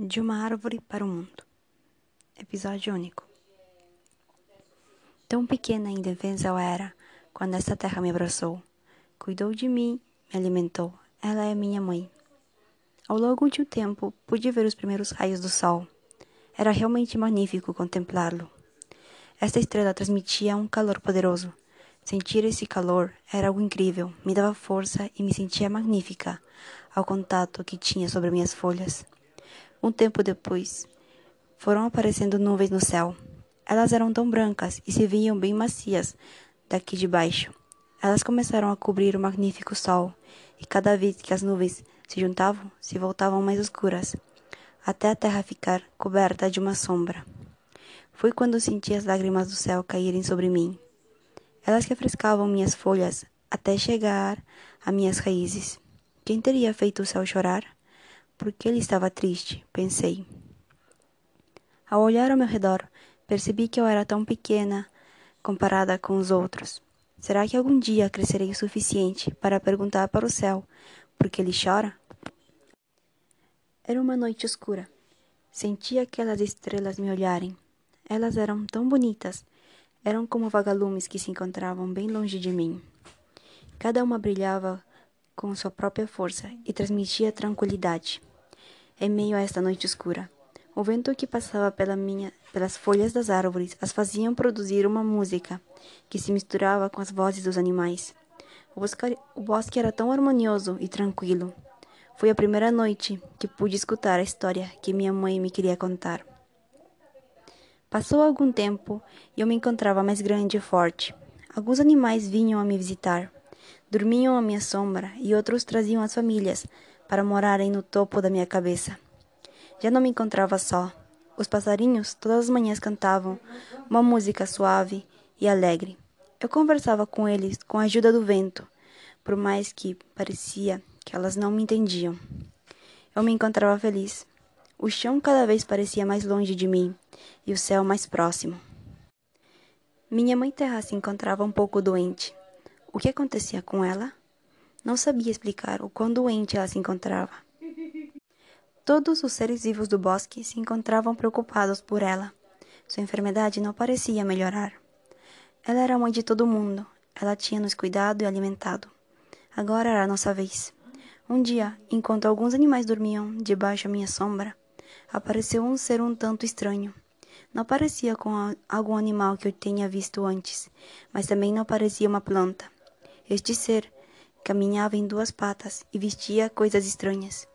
De uma árvore para o mundo. Episódio único. Tão pequena e indefesa eu era quando esta terra me abraçou. Cuidou de mim, me alimentou. Ela é minha mãe. Ao longo de um tempo, pude ver os primeiros raios do sol. Era realmente magnífico contemplá-lo. Esta estrela transmitia um calor poderoso. Sentir esse calor era algo incrível, me dava força e me sentia magnífica ao contato que tinha sobre minhas folhas. Um tempo depois, foram aparecendo nuvens no céu. Elas eram tão brancas e se viam bem macias daqui de baixo. Elas começaram a cobrir o magnífico sol, e cada vez que as nuvens se juntavam, se voltavam mais escuras, até a terra ficar coberta de uma sombra. Foi quando senti as lágrimas do céu caírem sobre mim. Elas refrescavam minhas folhas até chegar a minhas raízes. Quem teria feito o céu chorar? Porque ele estava triste, pensei. Ao olhar ao meu redor, percebi que eu era tão pequena comparada com os outros. Será que algum dia crescerei o suficiente para perguntar para o céu por que ele chora? Era uma noite escura. Senti aquelas estrelas me olharem. Elas eram tão bonitas. Eram como vagalumes que se encontravam bem longe de mim. Cada uma brilhava com sua própria força e transmitia tranquilidade em meio a esta noite escura. O vento que passava pela minha, pelas folhas das árvores as faziam produzir uma música que se misturava com as vozes dos animais. O bosque, o bosque era tão harmonioso e tranquilo. Foi a primeira noite que pude escutar a história que minha mãe me queria contar. Passou algum tempo e eu me encontrava mais grande e forte. Alguns animais vinham a me visitar. Dormiam à minha sombra e outros traziam as famílias para morarem no topo da minha cabeça. Já não me encontrava só. Os passarinhos todas as manhãs cantavam uma música suave e alegre. Eu conversava com eles com a ajuda do vento, por mais que parecia que elas não me entendiam. Eu me encontrava feliz. O chão cada vez parecia mais longe de mim e o céu mais próximo. Minha mãe terra se encontrava um pouco doente. O que acontecia com ela? Não sabia explicar o quão doente ela se encontrava. Todos os seres vivos do bosque se encontravam preocupados por ela. Sua enfermidade não parecia melhorar. Ela era a mãe de todo mundo. Ela tinha nos cuidado e alimentado. Agora era a nossa vez. Um dia, enquanto alguns animais dormiam debaixo da minha sombra, apareceu um ser um tanto estranho. Não parecia com algum animal que eu tenha visto antes, mas também não parecia uma planta. Este ser Caminhava em duas patas e vestia coisas estranhas.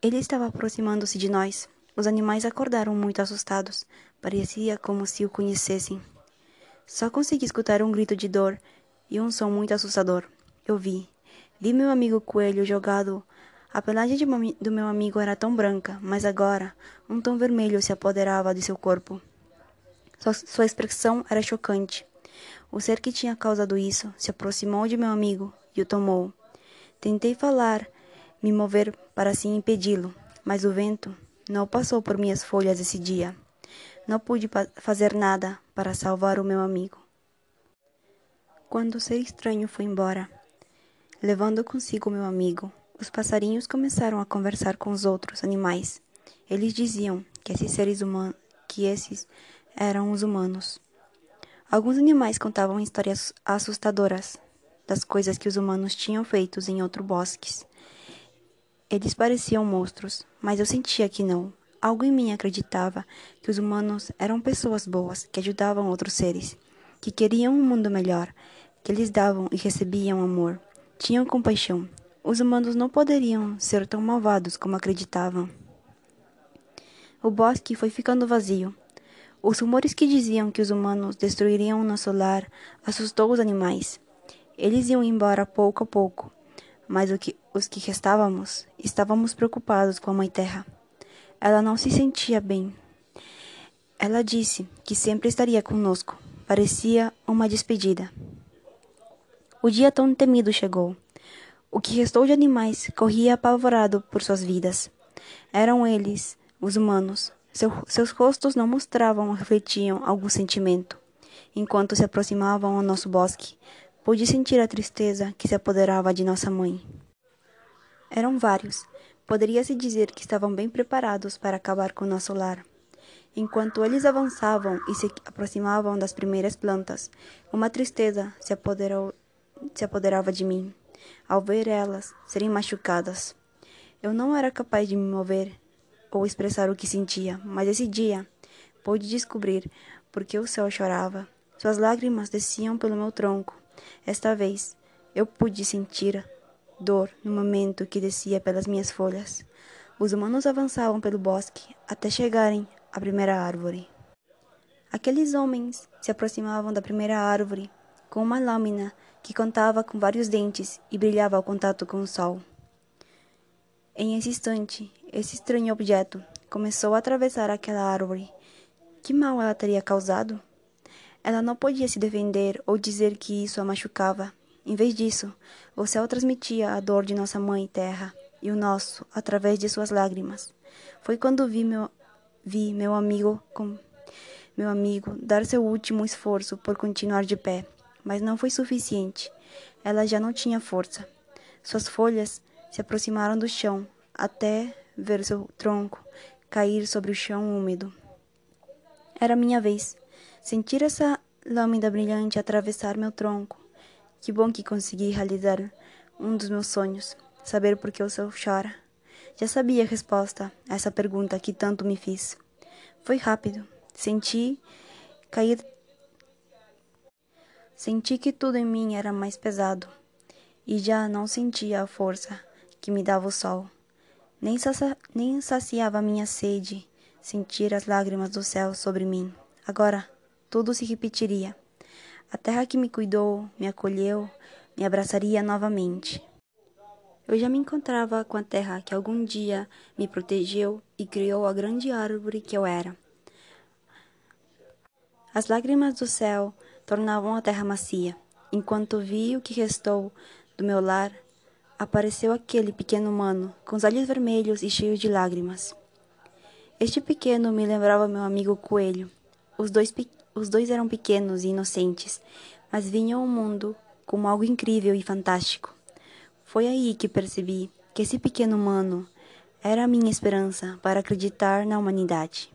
Ele estava aproximando-se de nós. Os animais acordaram muito assustados. Parecia como se o conhecessem. Só consegui escutar um grito de dor e um som muito assustador. Eu vi. Vi meu amigo coelho jogado. A pelagem do meu amigo era tão branca, mas agora um tom vermelho se apoderava de seu corpo. Sua, sua expressão era chocante. O ser que tinha causado isso se aproximou de meu amigo e o tomou. Tentei falar, me mover para assim impedi-lo, mas o vento não passou por minhas folhas esse dia. Não pude fazer nada para salvar o meu amigo. Quando o ser estranho foi embora, levando consigo meu amigo, os passarinhos começaram a conversar com os outros animais. Eles diziam que esses seres humanos, que esses eram os humanos. Alguns animais contavam histórias assustadoras das coisas que os humanos tinham feito em outros bosques. Eles pareciam monstros, mas eu sentia que não. Algo em mim acreditava que os humanos eram pessoas boas, que ajudavam outros seres, que queriam um mundo melhor, que eles davam e recebiam amor, tinham compaixão. Os humanos não poderiam ser tão malvados como acreditavam. O bosque foi ficando vazio. Os rumores que diziam que os humanos destruiriam o nosso lar assustou os animais. Eles iam embora pouco a pouco, mas que, os que restávamos estávamos preocupados com a Mãe Terra. Ela não se sentia bem. Ela disse que sempre estaria conosco. Parecia uma despedida. O dia tão temido chegou. O que restou de animais corria apavorado por suas vidas. Eram eles, os humanos. Seu, seus rostos não mostravam ou refletiam algum sentimento. Enquanto se aproximavam ao nosso bosque, Pude sentir a tristeza que se apoderava de nossa mãe. Eram vários, Poderia-se dizer que estavam bem preparados para acabar com nosso lar. Enquanto eles avançavam e se aproximavam das primeiras plantas, uma tristeza se, apoderou, se apoderava de mim, ao ver elas serem machucadas. Eu não era capaz de me mover ou expressar o que sentia, mas esse dia pude descobrir por que o céu chorava. Suas lágrimas desciam pelo meu tronco. Esta vez eu pude sentir dor no momento que descia pelas minhas folhas. Os humanos avançavam pelo bosque até chegarem à primeira árvore. Aqueles homens se aproximavam da primeira árvore com uma lâmina que contava com vários dentes e brilhava ao contato com o sol. Em esse instante, esse estranho objeto começou a atravessar aquela árvore. Que mal ela teria causado? Ela não podia se defender ou dizer que isso a machucava. Em vez disso, o céu transmitia a dor de nossa mãe terra e o nosso através de suas lágrimas. Foi quando vi meu, vi meu amigo com meu amigo dar seu último esforço por continuar de pé, mas não foi suficiente. Ela já não tinha força. Suas folhas se aproximaram do chão até ver seu tronco cair sobre o chão úmido. Era minha vez. Sentir essa lâmina brilhante atravessar meu tronco que bom que consegui realizar um dos meus sonhos, saber por que o céu chora. Já sabia a resposta a essa pergunta que tanto me fiz. Foi rápido. Senti cair. Senti que tudo em mim era mais pesado e já não sentia a força que me dava o sol. Nem, sacia... nem saciava minha sede sentir as lágrimas do céu sobre mim. Agora tudo se repetiria. A terra que me cuidou, me acolheu, me abraçaria novamente. Eu já me encontrava com a terra que algum dia me protegeu e criou a grande árvore que eu era. As lágrimas do céu tornavam a terra macia. Enquanto vi o que restou do meu lar, apareceu aquele pequeno humano, com os olhos vermelhos e cheios de lágrimas. Este pequeno me lembrava meu amigo coelho. Os dois os dois eram pequenos e inocentes, mas vinham ao mundo como algo incrível e fantástico. Foi aí que percebi que esse pequeno humano era a minha esperança para acreditar na humanidade.